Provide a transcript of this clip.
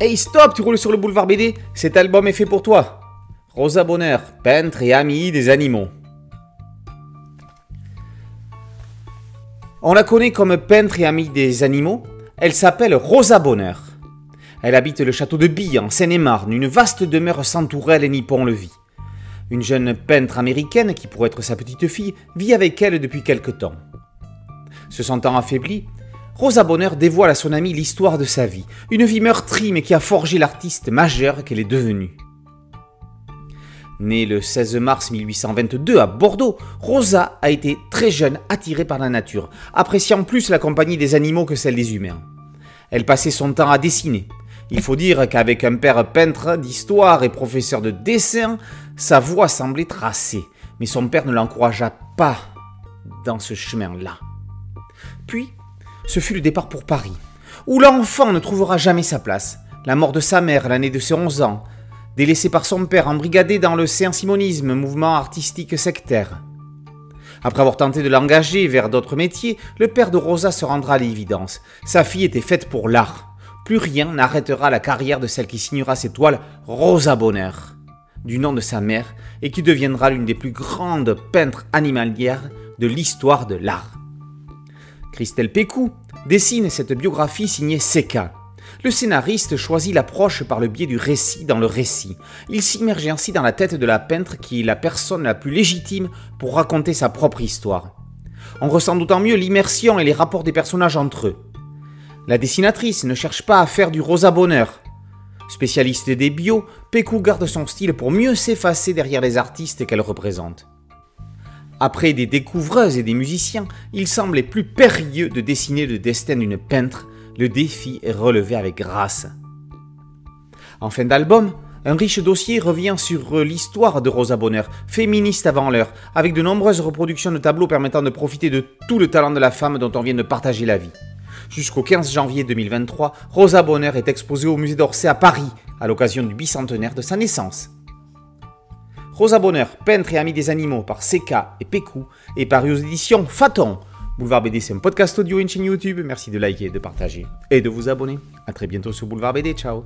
Hey stop, tu roules sur le boulevard BD Cet album est fait pour toi. Rosa Bonheur, peintre et amie des animaux. On la connaît comme peintre et amie des animaux. Elle s'appelle Rosa Bonheur. Elle habite le château de Bille, en Seine-et-Marne, une vaste demeure sans tourelle ni pont-levis. Une jeune peintre américaine, qui pourrait être sa petite fille, vit avec elle depuis quelque temps. Se sentant affaiblie, Rosa Bonheur dévoile à son amie l'histoire de sa vie, une vie meurtrie mais qui a forgé l'artiste majeur qu'elle est devenue. Née le 16 mars 1822 à Bordeaux, Rosa a été très jeune attirée par la nature, appréciant plus la compagnie des animaux que celle des humains. Elle passait son temps à dessiner. Il faut dire qu'avec un père peintre d'histoire et professeur de dessin, sa voie semblait tracée, mais son père ne l'encouragea pas dans ce chemin-là. Puis, ce fut le départ pour Paris, où l'enfant ne trouvera jamais sa place. La mort de sa mère l'année de ses 11 ans, délaissé par son père, embrigadé dans le Saint-Simonisme, mouvement artistique sectaire. Après avoir tenté de l'engager vers d'autres métiers, le père de Rosa se rendra à l'évidence. Sa fille était faite pour l'art. Plus rien n'arrêtera la carrière de celle qui signera ses toiles Rosa Bonheur, du nom de sa mère, et qui deviendra l'une des plus grandes peintres animalières de l'histoire de l'art. Christelle Pécou dessine cette biographie signée Seca. Le scénariste choisit l'approche par le biais du récit dans le récit. Il s'immerge ainsi dans la tête de la peintre qui est la personne la plus légitime pour raconter sa propre histoire. On ressent d'autant mieux l'immersion et les rapports des personnages entre eux. La dessinatrice ne cherche pas à faire du rosa bonheur. Spécialiste des bios, Pécou garde son style pour mieux s'effacer derrière les artistes qu'elle représente. Après des découvreuses et des musiciens, il semblait plus périlleux de dessiner le destin d'une peintre. Le défi est relevé avec grâce. En fin d'album, un riche dossier revient sur l'histoire de Rosa Bonheur, féministe avant l'heure, avec de nombreuses reproductions de tableaux permettant de profiter de tout le talent de la femme dont on vient de partager la vie. Jusqu'au 15 janvier 2023, Rosa Bonheur est exposée au musée d'Orsay à Paris, à l'occasion du bicentenaire de sa naissance. Rosa Bonheur, peintre et ami des animaux par CK et Pécou, et paru aux éditions Faton. Boulevard BD, c'est un podcast audio et une chaîne YouTube. Merci de liker, de partager et de vous abonner. A très bientôt sur Boulevard BD. Ciao